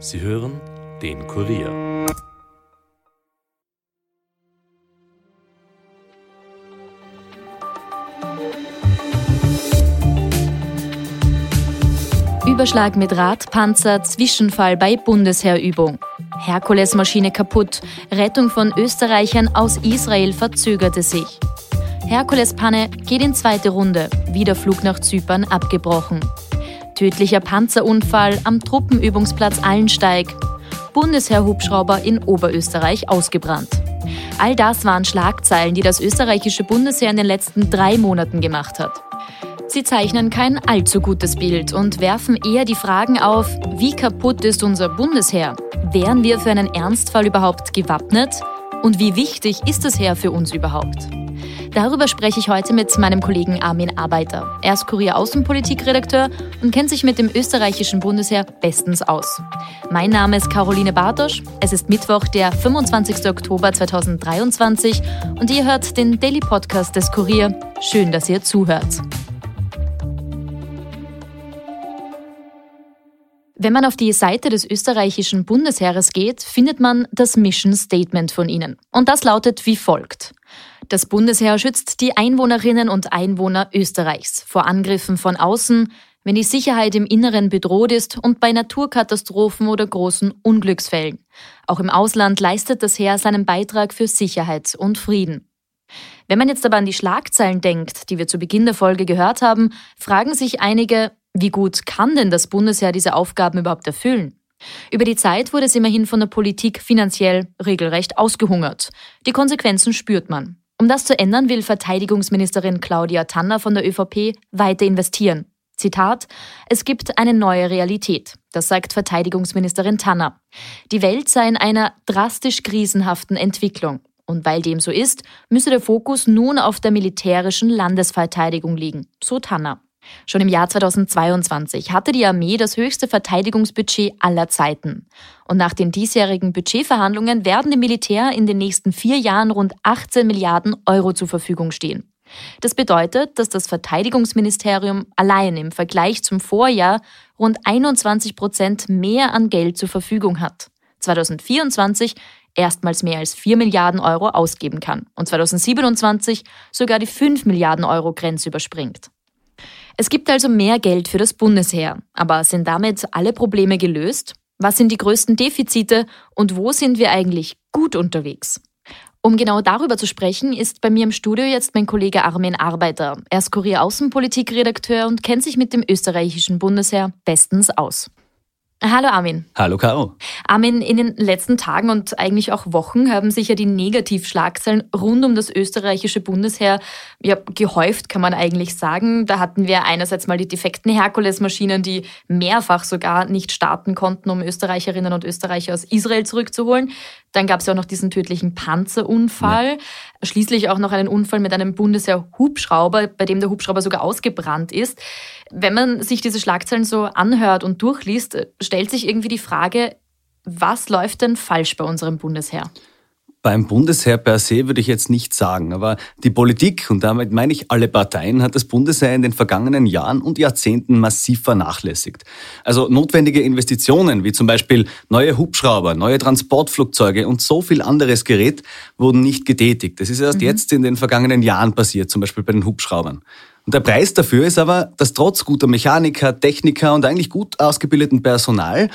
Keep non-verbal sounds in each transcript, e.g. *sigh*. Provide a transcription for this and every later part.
Sie hören den Kurier. Überschlag mit Radpanzer, Zwischenfall bei Bundesheerübung. Herkules-Maschine kaputt, Rettung von Österreichern aus Israel verzögerte sich. Herkules-Panne geht in zweite Runde, wieder Flug nach Zypern abgebrochen. Tödlicher Panzerunfall am Truppenübungsplatz Allensteig. Bundesheer-Hubschrauber in Oberösterreich ausgebrannt. All das waren Schlagzeilen, die das österreichische Bundesheer in den letzten drei Monaten gemacht hat. Sie zeichnen kein allzu gutes Bild und werfen eher die Fragen auf, wie kaputt ist unser Bundesheer? Wären wir für einen Ernstfall überhaupt gewappnet? Und wie wichtig ist das Heer für uns überhaupt? Darüber spreche ich heute mit meinem Kollegen Armin Arbeiter. Er ist Kurier-Außenpolitikredakteur und kennt sich mit dem österreichischen Bundesheer bestens aus. Mein Name ist Caroline Bartosch. Es ist Mittwoch, der 25. Oktober 2023 und ihr hört den Daily Podcast des Kurier. Schön, dass ihr zuhört. Wenn man auf die Seite des österreichischen Bundesheeres geht, findet man das Mission Statement von ihnen. Und das lautet wie folgt. Das Bundesheer schützt die Einwohnerinnen und Einwohner Österreichs vor Angriffen von außen, wenn die Sicherheit im Inneren bedroht ist und bei Naturkatastrophen oder großen Unglücksfällen. Auch im Ausland leistet das Heer seinen Beitrag für Sicherheit und Frieden. Wenn man jetzt aber an die Schlagzeilen denkt, die wir zu Beginn der Folge gehört haben, fragen sich einige, wie gut kann denn das Bundesheer diese Aufgaben überhaupt erfüllen? Über die Zeit wurde es immerhin von der Politik finanziell regelrecht ausgehungert. Die Konsequenzen spürt man. Um das zu ändern, will Verteidigungsministerin Claudia Tanner von der ÖVP weiter investieren. Zitat, es gibt eine neue Realität. Das sagt Verteidigungsministerin Tanner. Die Welt sei in einer drastisch krisenhaften Entwicklung. Und weil dem so ist, müsse der Fokus nun auf der militärischen Landesverteidigung liegen, so Tanner. Schon im Jahr 2022 hatte die Armee das höchste Verteidigungsbudget aller Zeiten. Und nach den diesjährigen Budgetverhandlungen werden dem Militär in den nächsten vier Jahren rund 18 Milliarden Euro zur Verfügung stehen. Das bedeutet, dass das Verteidigungsministerium allein im Vergleich zum Vorjahr rund 21 Prozent mehr an Geld zur Verfügung hat. 2024 erstmals mehr als 4 Milliarden Euro ausgeben kann und 2027 sogar die 5 Milliarden Euro Grenze überspringt. Es gibt also mehr Geld für das Bundesheer. Aber sind damit alle Probleme gelöst? Was sind die größten Defizite und wo sind wir eigentlich gut unterwegs? Um genau darüber zu sprechen, ist bei mir im Studio jetzt mein Kollege Armin Arbeiter. Er ist Kurier-Außenpolitikredakteur und kennt sich mit dem österreichischen Bundesheer bestens aus. Hallo Armin. Hallo Caro. Armin, in den letzten Tagen und eigentlich auch Wochen haben sich ja die Negativschlagzeilen rund um das österreichische Bundesheer ja, gehäuft, kann man eigentlich sagen. Da hatten wir einerseits mal die defekten Herkules-Maschinen, die mehrfach sogar nicht starten konnten, um Österreicherinnen und Österreicher aus Israel zurückzuholen. Dann gab es ja auch noch diesen tödlichen Panzerunfall. Ja. Schließlich auch noch einen Unfall mit einem Bundesheer-Hubschrauber, bei dem der Hubschrauber sogar ausgebrannt ist. Wenn man sich diese Schlagzeilen so anhört und durchliest, stellt sich irgendwie die Frage, was läuft denn falsch bei unserem Bundesheer? Beim Bundesheer per se würde ich jetzt nicht sagen, aber die Politik, und damit meine ich alle Parteien, hat das Bundesheer in den vergangenen Jahren und Jahrzehnten massiv vernachlässigt. Also notwendige Investitionen, wie zum Beispiel neue Hubschrauber, neue Transportflugzeuge und so viel anderes Gerät, wurden nicht getätigt. Das ist erst mhm. jetzt in den vergangenen Jahren passiert, zum Beispiel bei den Hubschraubern. Und der Preis dafür ist aber, dass trotz guter Mechaniker, Techniker und eigentlich gut ausgebildeten Personal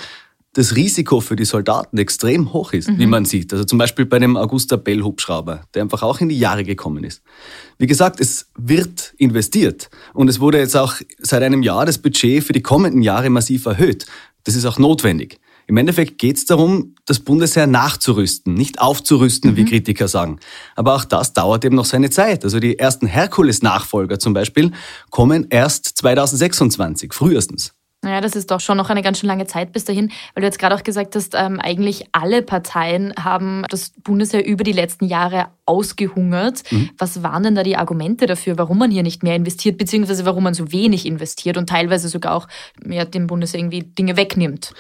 das Risiko für die Soldaten extrem hoch ist, mhm. wie man sieht. Also zum Beispiel bei dem Augusta Bell Hubschrauber, der einfach auch in die Jahre gekommen ist. Wie gesagt, es wird investiert und es wurde jetzt auch seit einem Jahr das Budget für die kommenden Jahre massiv erhöht. Das ist auch notwendig. Im Endeffekt geht es darum, das Bundesheer nachzurüsten, nicht aufzurüsten, mhm. wie Kritiker sagen. Aber auch das dauert eben noch seine Zeit. Also die ersten Herkules-Nachfolger zum Beispiel kommen erst 2026, frühestens. Naja, das ist doch schon noch eine ganz schön lange Zeit bis dahin, weil du jetzt gerade auch gesagt hast, ähm, eigentlich alle Parteien haben das Bundesheer über die letzten Jahre ausgehungert. Mhm. Was waren denn da die Argumente dafür, warum man hier nicht mehr investiert, beziehungsweise warum man so wenig investiert und teilweise sogar auch ja, dem Bundesheer irgendwie Dinge wegnimmt?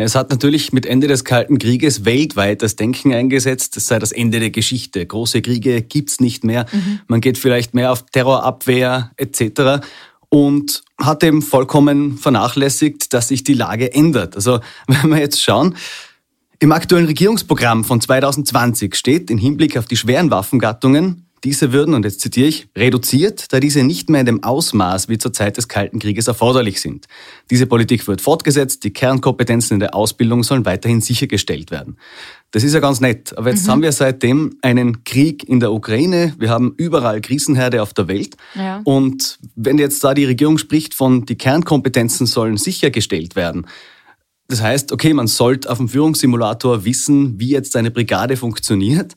Es hat natürlich mit Ende des Kalten Krieges weltweit das Denken eingesetzt, es sei das Ende der Geschichte. Große Kriege gibt's nicht mehr. Mhm. Man geht vielleicht mehr auf Terrorabwehr etc. und hat eben vollkommen vernachlässigt, dass sich die Lage ändert. Also *laughs* wenn wir jetzt schauen, im aktuellen Regierungsprogramm von 2020 steht in Hinblick auf die schweren Waffengattungen, diese würden, und jetzt zitiere ich, reduziert, da diese nicht mehr in dem Ausmaß wie zur Zeit des Kalten Krieges erforderlich sind. Diese Politik wird fortgesetzt, die Kernkompetenzen in der Ausbildung sollen weiterhin sichergestellt werden. Das ist ja ganz nett, aber jetzt mhm. haben wir seitdem einen Krieg in der Ukraine, wir haben überall Krisenherde auf der Welt ja. und wenn jetzt da die Regierung spricht von, die Kernkompetenzen sollen sichergestellt werden, das heißt, okay, man sollte auf dem Führungssimulator wissen, wie jetzt eine Brigade funktioniert,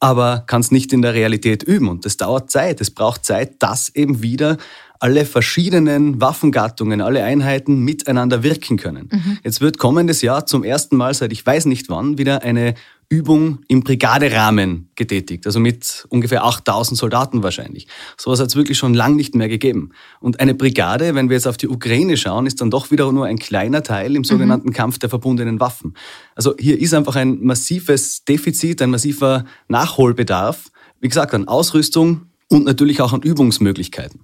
aber kann es nicht in der Realität üben. Und das dauert Zeit. Es braucht Zeit, dass eben wieder alle verschiedenen Waffengattungen, alle Einheiten miteinander wirken können. Mhm. Jetzt wird kommendes Jahr zum ersten Mal seit ich weiß nicht wann wieder eine Übung im Brigaderahmen getätigt, also mit ungefähr 8000 Soldaten wahrscheinlich. Sowas hat es wirklich schon lang nicht mehr gegeben. Und eine Brigade, wenn wir jetzt auf die Ukraine schauen, ist dann doch wieder nur ein kleiner Teil im sogenannten mhm. Kampf der verbundenen Waffen. Also hier ist einfach ein massives Defizit, ein massiver Nachholbedarf, wie gesagt, an Ausrüstung und natürlich auch an Übungsmöglichkeiten.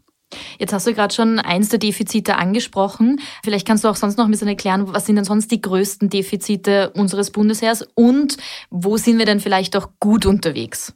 Jetzt hast du gerade schon eins der Defizite angesprochen. Vielleicht kannst du auch sonst noch ein bisschen erklären, was sind denn sonst die größten Defizite unseres Bundesheers und wo sind wir denn vielleicht auch gut unterwegs?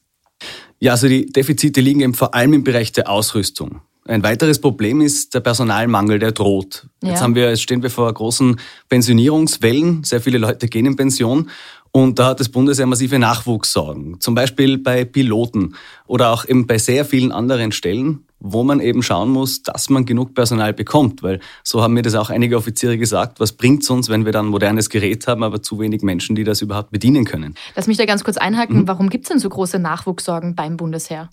Ja, also die Defizite liegen eben vor allem im Bereich der Ausrüstung. Ein weiteres Problem ist der Personalmangel, der droht. Jetzt ja. haben wir, jetzt stehen wir vor großen Pensionierungswellen. Sehr viele Leute gehen in Pension und da hat das Bundesheer massive Nachwuchssorgen. Zum Beispiel bei Piloten oder auch eben bei sehr vielen anderen Stellen, wo man eben schauen muss, dass man genug Personal bekommt. Weil so haben mir das auch einige Offiziere gesagt, was bringt es uns, wenn wir dann ein modernes Gerät haben, aber zu wenig Menschen, die das überhaupt bedienen können. Lass mich da ganz kurz einhaken. Mhm. Warum gibt es denn so große Nachwuchssorgen beim Bundesheer?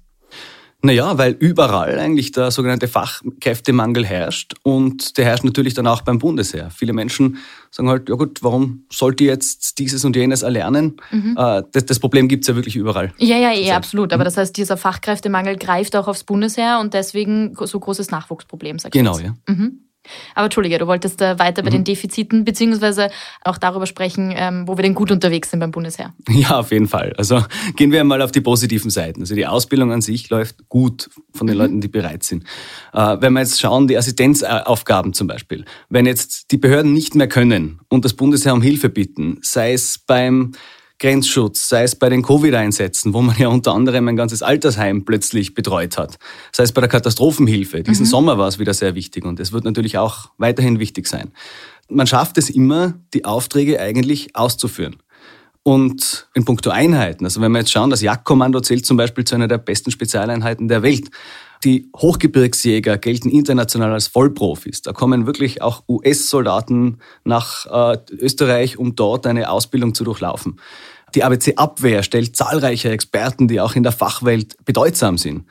Naja, weil überall eigentlich der sogenannte Fachkräftemangel herrscht und der herrscht natürlich dann auch beim Bundesheer. Viele Menschen sagen halt, ja gut, warum sollt ihr jetzt dieses und jenes erlernen? Mhm. Äh, das, das, Problem gibt's ja wirklich überall. Ja, ja, ja, absolut. Aber mhm. das heißt, dieser Fachkräftemangel greift auch aufs Bundesheer und deswegen so großes Nachwuchsproblem, sagst Genau, ja. Mhm. Aber Entschuldige, du wolltest äh, weiter bei mhm. den Defiziten beziehungsweise auch darüber sprechen, ähm, wo wir denn gut unterwegs sind beim Bundesheer. *laughs* Ja, auf jeden Fall. Also gehen wir einmal auf die positiven Seiten. Also die Ausbildung an sich läuft gut von den mhm. Leuten, die bereit sind. Äh, wenn wir jetzt schauen, die Assistenzaufgaben zum Beispiel, wenn jetzt die Behörden nicht mehr können und das Bundesheer um Hilfe bitten, sei es beim Grenzschutz, sei es bei den Covid-Einsätzen, wo man ja unter anderem ein ganzes Altersheim plötzlich betreut hat, sei es bei der Katastrophenhilfe. Diesen mhm. Sommer war es wieder sehr wichtig und es wird natürlich auch weiterhin wichtig sein. Man schafft es immer, die Aufträge eigentlich auszuführen. Und in puncto Einheiten, also wenn wir jetzt schauen, das Jagdkommando zählt zum Beispiel zu einer der besten Spezialeinheiten der Welt. Die Hochgebirgsjäger gelten international als Vollprofis. Da kommen wirklich auch US-Soldaten nach äh, Österreich, um dort eine Ausbildung zu durchlaufen. Die ABC-Abwehr stellt zahlreiche Experten, die auch in der Fachwelt bedeutsam sind.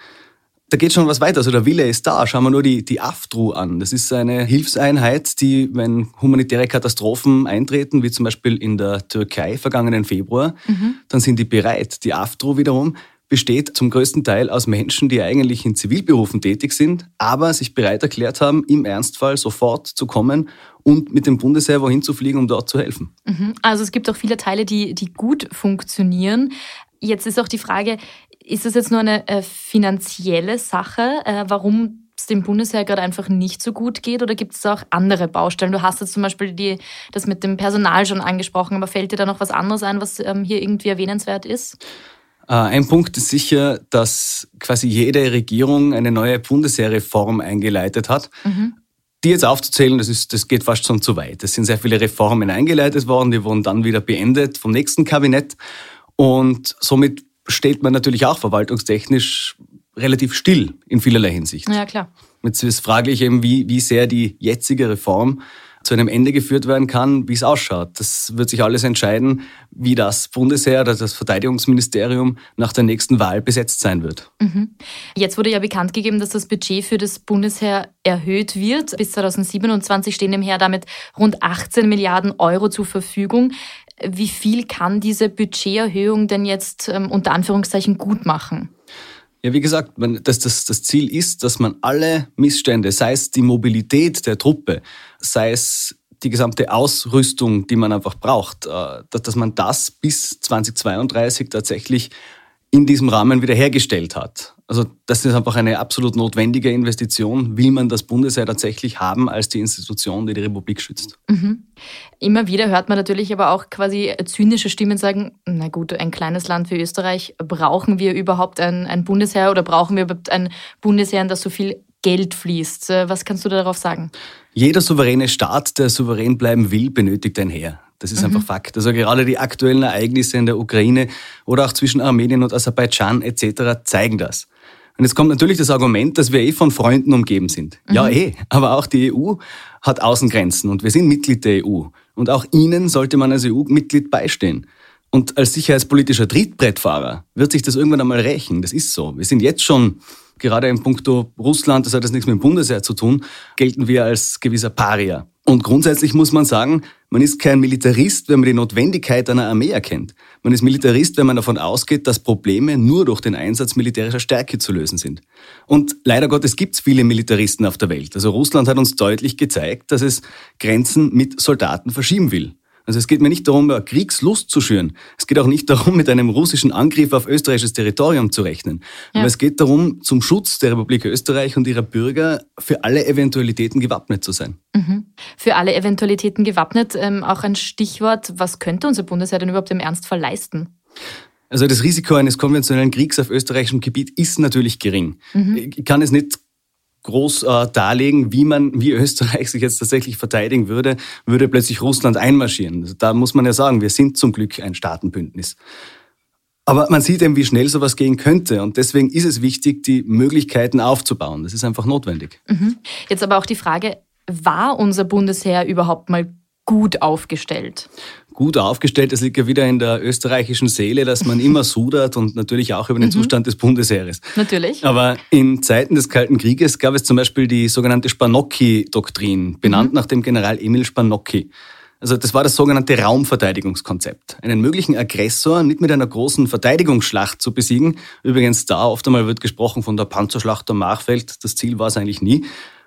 Da geht schon was weiter. Also der Wille ist da. Schauen wir nur die, die AFTRU an. Das ist eine Hilfseinheit, die, wenn humanitäre Katastrophen eintreten, wie zum Beispiel in der Türkei vergangenen Februar, mhm. dann sind die bereit. Die AFTRU wiederum besteht zum größten Teil aus Menschen, die eigentlich in Zivilberufen tätig sind, aber sich bereit erklärt haben, im Ernstfall sofort zu kommen und mit dem Bundesheer wohin zu fliegen, um dort zu helfen. Mhm. Also es gibt auch viele Teile, die, die gut funktionieren. Jetzt ist auch die Frage, ist das jetzt nur eine äh, finanzielle Sache, äh, warum es dem Bundesheer gerade einfach nicht so gut geht oder gibt es auch andere Baustellen? Du hast jetzt zum Beispiel die, das mit dem Personal schon angesprochen, aber fällt dir da noch was anderes ein, was ähm, hier irgendwie erwähnenswert ist? Äh, ein Punkt ist sicher, dass quasi jede Regierung eine neue Bundesheerreform eingeleitet hat. Mhm. Die jetzt aufzuzählen, das, ist, das geht fast schon zu weit. Es sind sehr viele Reformen eingeleitet worden, die wurden dann wieder beendet vom nächsten Kabinett. Und somit steht man natürlich auch verwaltungstechnisch relativ still in vielerlei Hinsicht. Ja, klar. Jetzt ist fraglich eben, wie, wie sehr die jetzige Reform zu einem Ende geführt werden kann, wie es ausschaut. Das wird sich alles entscheiden, wie das Bundesheer oder das Verteidigungsministerium nach der nächsten Wahl besetzt sein wird. Mhm. Jetzt wurde ja bekannt gegeben, dass das Budget für das Bundesheer erhöht wird. Bis 2027 stehen dem Heer damit rund 18 Milliarden Euro zur Verfügung. Wie viel kann diese Budgeterhöhung denn jetzt ähm, unter Anführungszeichen gut machen? Ja, wie gesagt, dass das, das Ziel ist, dass man alle Missstände, sei es die Mobilität der Truppe, sei es die gesamte Ausrüstung, die man einfach braucht, äh, dass man das bis 2032 tatsächlich in diesem Rahmen wiederhergestellt hat. Also das ist einfach eine absolut notwendige Investition, will man das Bundesheer tatsächlich haben als die Institution, die die Republik schützt. Mhm. Immer wieder hört man natürlich aber auch quasi zynische Stimmen sagen, na gut, ein kleines Land wie Österreich, brauchen wir überhaupt ein, ein Bundesheer oder brauchen wir überhaupt ein Bundesheer, in das so viel Geld fließt? Was kannst du darauf sagen? Jeder souveräne Staat, der souverän bleiben will, benötigt ein Heer. Das ist mhm. einfach Fakt. Also gerade die aktuellen Ereignisse in der Ukraine oder auch zwischen Armenien und Aserbaidschan etc. zeigen das. Und jetzt kommt natürlich das Argument, dass wir eh von Freunden umgeben sind. Mhm. Ja, eh. Aber auch die EU hat Außengrenzen und wir sind Mitglied der EU. Und auch Ihnen sollte man als EU-Mitglied beistehen. Und als sicherheitspolitischer Trittbrettfahrer wird sich das irgendwann einmal rächen. Das ist so. Wir sind jetzt schon, gerade in puncto Russland, das hat jetzt nichts mit dem Bundesheer zu tun, gelten wir als gewisser Paria. Und grundsätzlich muss man sagen, man ist kein Militarist, wenn man die Notwendigkeit einer Armee erkennt. Man ist Militarist, wenn man davon ausgeht, dass Probleme nur durch den Einsatz militärischer Stärke zu lösen sind. Und leider Gottes gibt es viele Militaristen auf der Welt. Also Russland hat uns deutlich gezeigt, dass es Grenzen mit Soldaten verschieben will. Also es geht mir nicht darum, Kriegslust zu schüren. Es geht auch nicht darum, mit einem russischen Angriff auf österreichisches Territorium zu rechnen. Ja. Aber es geht darum, zum Schutz der Republik Österreich und ihrer Bürger für alle Eventualitäten gewappnet zu sein. Mhm. Für alle Eventualitäten gewappnet. Ähm, auch ein Stichwort, was könnte unser Bundesheer denn überhaupt im Ernstfall leisten? Also das Risiko eines konventionellen Kriegs auf österreichischem Gebiet ist natürlich gering. Mhm. Ich kann es nicht groß äh, darlegen, wie man, wie Österreich sich jetzt tatsächlich verteidigen würde, würde plötzlich Russland einmarschieren. Also da muss man ja sagen, wir sind zum Glück ein Staatenbündnis. Aber man sieht eben, wie schnell sowas gehen könnte. Und deswegen ist es wichtig, die Möglichkeiten aufzubauen. Das ist einfach notwendig. Mhm. Jetzt aber auch die Frage, war unser Bundesheer überhaupt mal gut aufgestellt? gut aufgestellt. Das liegt ja wieder in der österreichischen Seele, dass man immer sudert und natürlich auch über den mhm. Zustand des Bundesheeres. Natürlich. Aber in Zeiten des Kalten Krieges gab es zum Beispiel die sogenannte Spanocki-Doktrin, benannt mhm. nach dem General Emil Spanocki. Also das war das sogenannte Raumverteidigungskonzept. Einen möglichen Aggressor nicht mit einer großen Verteidigungsschlacht zu besiegen. Übrigens da oft einmal wird gesprochen von der Panzerschlacht am Machfeld. Das Ziel war es eigentlich nie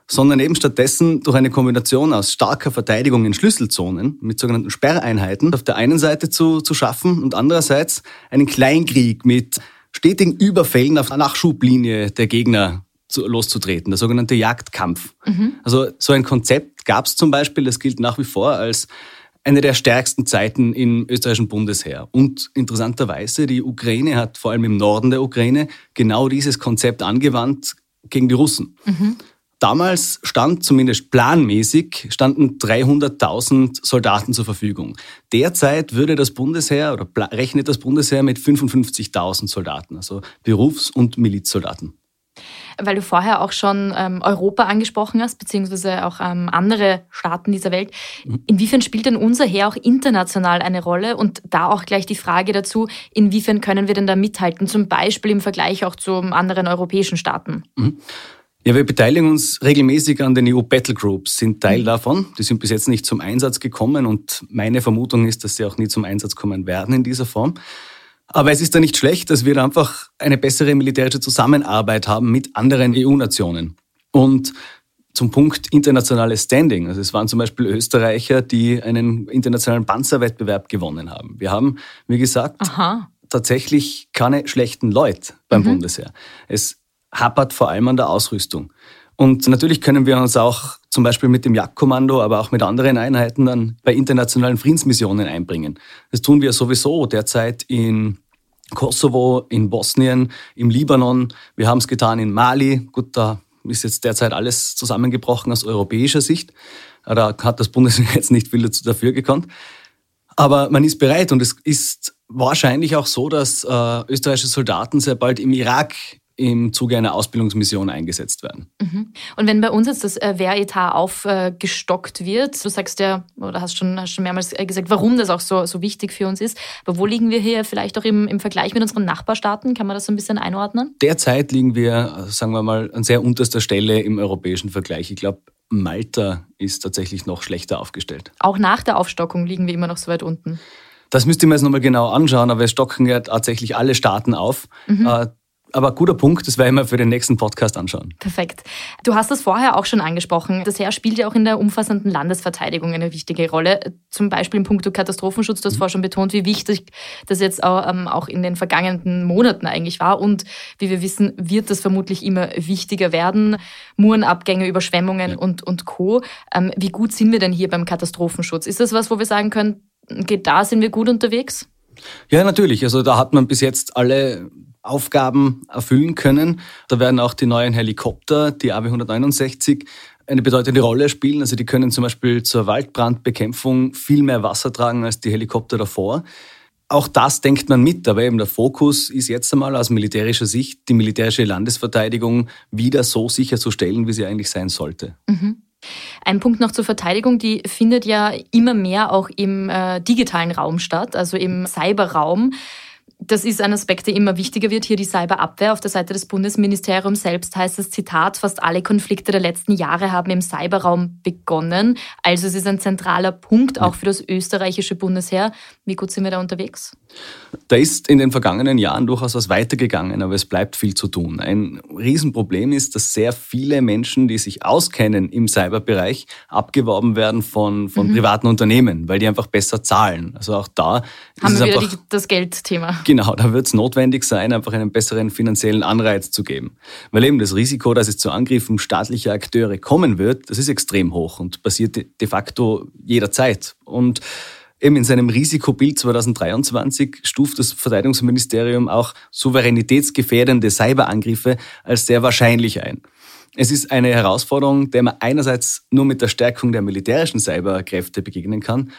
sondern eben stattdessen durch eine Kombination aus starker Verteidigung in Schlüsselzonen mit sogenannten Sperreinheiten auf der einen Seite zu, zu schaffen und andererseits einen Kleinkrieg mit stetigen Überfällen auf der Nachschublinie der Gegner zu, loszutreten, der sogenannte Jagdkampf. Mhm. Also so ein Konzept gab es zum Beispiel, das gilt nach wie vor als eine der stärksten Zeiten im österreichischen Bundesheer. Und interessanterweise, die Ukraine hat vor allem im Norden der Ukraine genau dieses Konzept angewandt gegen die Russen. Mhm. Damals stand zumindest planmäßig, standen 300.000 Soldaten zur Verfügung. Derzeit würde das Bundesheer oder rechnet das Bundesheer mit 55.000 Soldaten, also Berufs- und Milizsoldaten. Weil du vorher auch schon ähm, Europa angesprochen hast, beziehungsweise auch ähm, andere Staaten dieser Welt. Mhm. Inwiefern spielt denn unser Heer auch international eine Rolle? Und da auch gleich die Frage dazu, inwiefern können wir denn da mithalten, zum Beispiel im Vergleich auch zu anderen europäischen Staaten? Mhm. Ja, wir beteiligen uns regelmäßig an den EU Battle Groups, sind Teil mhm. davon. Die sind bis jetzt nicht zum Einsatz gekommen und meine Vermutung ist, dass sie auch nie zum Einsatz kommen werden in dieser Form. Aber es ist da nicht schlecht, dass wir da einfach eine bessere militärische Zusammenarbeit haben mit anderen EU-Nationen. Und zum Punkt internationales Standing. Also es waren zum Beispiel Österreicher, die einen internationalen Panzerwettbewerb gewonnen haben. Wir haben, wie gesagt, Aha. tatsächlich keine schlechten Leute beim mhm. Bundesheer. Es hapert vor allem an der Ausrüstung. Und natürlich können wir uns auch zum Beispiel mit dem Jagdkommando, aber auch mit anderen Einheiten dann bei internationalen Friedensmissionen einbringen. Das tun wir sowieso derzeit in Kosovo, in Bosnien, im Libanon. Wir haben es getan in Mali. Gut, da ist jetzt derzeit alles zusammengebrochen aus europäischer Sicht. Da hat das Bundesheer *laughs* jetzt nicht viel dafür gekonnt. Aber man ist bereit und es ist wahrscheinlich auch so, dass äh, österreichische Soldaten sehr bald im Irak im Zuge einer Ausbildungsmission eingesetzt werden. Mhm. Und wenn bei uns jetzt das äh, Wehretat aufgestockt wird, du sagst ja, oder hast schon, hast schon mehrmals äh, gesagt, warum das auch so, so wichtig für uns ist, aber wo liegen wir hier vielleicht auch im, im Vergleich mit unseren Nachbarstaaten? Kann man das so ein bisschen einordnen? Derzeit liegen wir, sagen wir mal, an sehr unterster Stelle im europäischen Vergleich. Ich glaube, Malta ist tatsächlich noch schlechter aufgestellt. Auch nach der Aufstockung liegen wir immer noch so weit unten. Das müsste man jetzt nochmal genau anschauen, aber es stocken ja tatsächlich alle Staaten auf. Mhm. Aber guter Punkt, das werde ich mir für den nächsten Podcast anschauen. Perfekt. Du hast das vorher auch schon angesprochen. Das Heer spielt ja auch in der umfassenden Landesverteidigung eine wichtige Rolle. Zum Beispiel im Punkt Katastrophenschutz. Du hast mhm. vorher schon betont, wie wichtig das jetzt ähm, auch in den vergangenen Monaten eigentlich war. Und wie wir wissen, wird das vermutlich immer wichtiger werden. Murenabgänge, Überschwemmungen ja. und, und Co. Ähm, wie gut sind wir denn hier beim Katastrophenschutz? Ist das was, wo wir sagen können, geht da sind wir gut unterwegs? Ja, natürlich. Also da hat man bis jetzt alle Aufgaben erfüllen können. Da werden auch die neuen Helikopter, die AB 169, eine bedeutende Rolle spielen. Also die können zum Beispiel zur Waldbrandbekämpfung viel mehr Wasser tragen als die Helikopter davor. Auch das denkt man mit, aber eben der Fokus ist jetzt einmal aus militärischer Sicht, die militärische Landesverteidigung wieder so sicherzustellen, wie sie eigentlich sein sollte. Mhm. Ein Punkt noch zur Verteidigung, die findet ja immer mehr auch im äh, digitalen Raum statt, also im Cyberraum das ist ein Aspekt, der immer wichtiger wird. Hier die Cyberabwehr. Auf der Seite des Bundesministeriums selbst heißt es Zitat, fast alle Konflikte der letzten Jahre haben im Cyberraum begonnen. Also es ist ein zentraler Punkt auch für das österreichische Bundesheer. Wie gut sind wir da unterwegs? Da ist in den vergangenen Jahren durchaus was weitergegangen, aber es bleibt viel zu tun. Ein Riesenproblem ist, dass sehr viele Menschen, die sich auskennen im Cyberbereich, abgeworben werden von, von mhm. privaten Unternehmen, weil die einfach besser zahlen. Also auch da haben wir wieder die, das Geldthema. Genau, da wird es notwendig sein, einfach einen besseren finanziellen Anreiz zu geben. Weil eben das Risiko, dass es zu Angriffen staatlicher Akteure kommen wird, das ist extrem hoch und passiert de facto jederzeit. Und Eben in seinem Risikobild 2023 stuft das Verteidigungsministerium auch souveränitätsgefährdende Cyberangriffe als sehr wahrscheinlich ein. Es ist eine Herausforderung, der man einerseits nur mit der Stärkung der militärischen Cyberkräfte begegnen kann,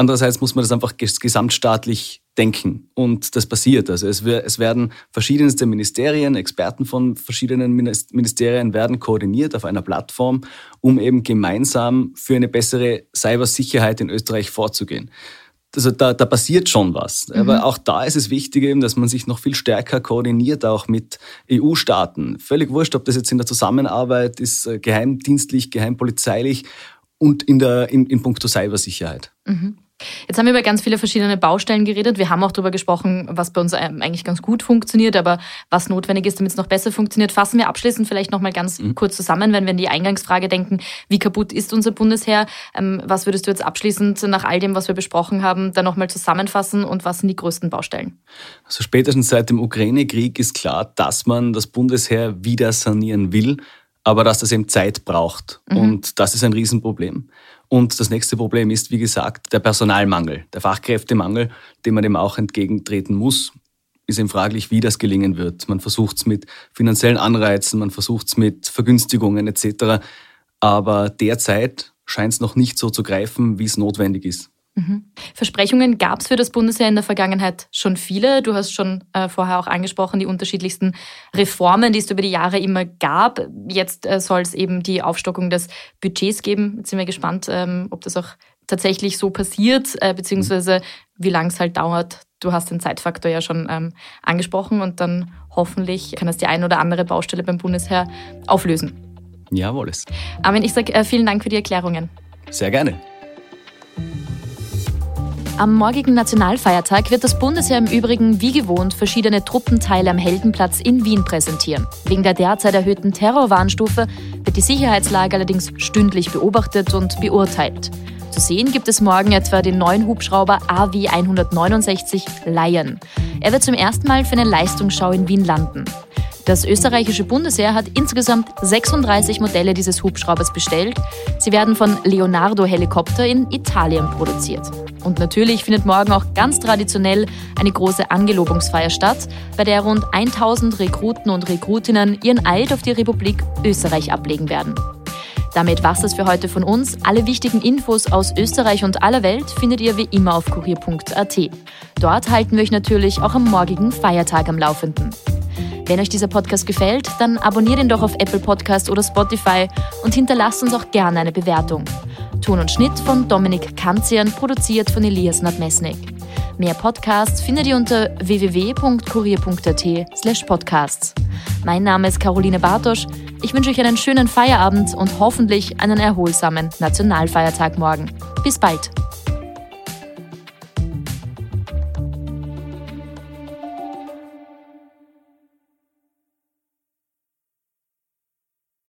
Andererseits muss man das einfach gesamtstaatlich denken und das passiert. Also es, es werden verschiedenste Ministerien, Experten von verschiedenen Ministerien werden koordiniert auf einer Plattform, um eben gemeinsam für eine bessere Cybersicherheit in Österreich vorzugehen. Also da, da passiert schon was. Mhm. Aber auch da ist es wichtig, eben, dass man sich noch viel stärker koordiniert, auch mit EU-Staaten. Völlig wurscht, ob das jetzt in der Zusammenarbeit ist, äh, geheimdienstlich, geheimpolizeilich und in, der, in, in puncto Cybersicherheit. Mhm. Jetzt haben wir über ganz viele verschiedene Baustellen geredet. Wir haben auch darüber gesprochen, was bei uns ähm, eigentlich ganz gut funktioniert, aber was notwendig ist, damit es noch besser funktioniert. Fassen wir abschließend vielleicht noch mal ganz mhm. kurz zusammen, wenn wir an die Eingangsfrage denken, wie kaputt ist unser Bundesheer? Ähm, was würdest du jetzt abschließend nach all dem, was wir besprochen haben, da nochmal zusammenfassen und was sind die größten Baustellen? Also spätestens seit dem Ukraine-Krieg ist klar, dass man das Bundesheer wieder sanieren will, aber dass das eben Zeit braucht. Mhm. Und das ist ein Riesenproblem. Und das nächste Problem ist, wie gesagt, der Personalmangel, der Fachkräftemangel, dem man dem auch entgegentreten muss. Ist eben fraglich, wie das gelingen wird. Man versucht es mit finanziellen Anreizen, man versucht es mit Vergünstigungen etc. Aber derzeit scheint es noch nicht so zu greifen, wie es notwendig ist. Mhm. Versprechungen gab es für das Bundesheer in der Vergangenheit schon viele. Du hast schon äh, vorher auch angesprochen, die unterschiedlichsten Reformen, die es über die Jahre immer gab. Jetzt äh, soll es eben die Aufstockung des Budgets geben. Jetzt sind wir gespannt, ähm, ob das auch tatsächlich so passiert, äh, beziehungsweise wie lange es halt dauert. Du hast den Zeitfaktor ja schon ähm, angesprochen und dann hoffentlich kann das die ein oder andere Baustelle beim Bundesheer auflösen. Jawohl. Es. Armin, ich sage äh, vielen Dank für die Erklärungen. Sehr gerne. Am morgigen Nationalfeiertag wird das Bundesheer im Übrigen wie gewohnt verschiedene Truppenteile am Heldenplatz in Wien präsentieren. Wegen der derzeit erhöhten Terrorwarnstufe wird die Sicherheitslage allerdings stündlich beobachtet und beurteilt. Zu sehen gibt es morgen etwa den neuen Hubschrauber AW 169 Lion. Er wird zum ersten Mal für eine Leistungsschau in Wien landen. Das österreichische Bundesheer hat insgesamt 36 Modelle dieses Hubschraubers bestellt. Sie werden von Leonardo Helikopter in Italien produziert. Und natürlich findet morgen auch ganz traditionell eine große Angelobungsfeier statt, bei der rund 1000 Rekruten und Rekrutinnen ihren Eid auf die Republik Österreich ablegen werden. Damit war's das für heute von uns. Alle wichtigen Infos aus Österreich und aller Welt findet ihr wie immer auf kurier.at. Dort halten wir euch natürlich auch am morgigen Feiertag am Laufenden. Wenn euch dieser Podcast gefällt, dann abonniert ihn doch auf Apple Podcast oder Spotify und hinterlasst uns auch gerne eine Bewertung. Ton und Schnitt von Dominik Kanzian, produziert von Elias Nadmesnik. Mehr Podcasts findet ihr unter www.kurier.at slash podcasts. Mein Name ist Caroline Bartosch. Ich wünsche euch einen schönen Feierabend und hoffentlich einen erholsamen Nationalfeiertag morgen. Bis bald.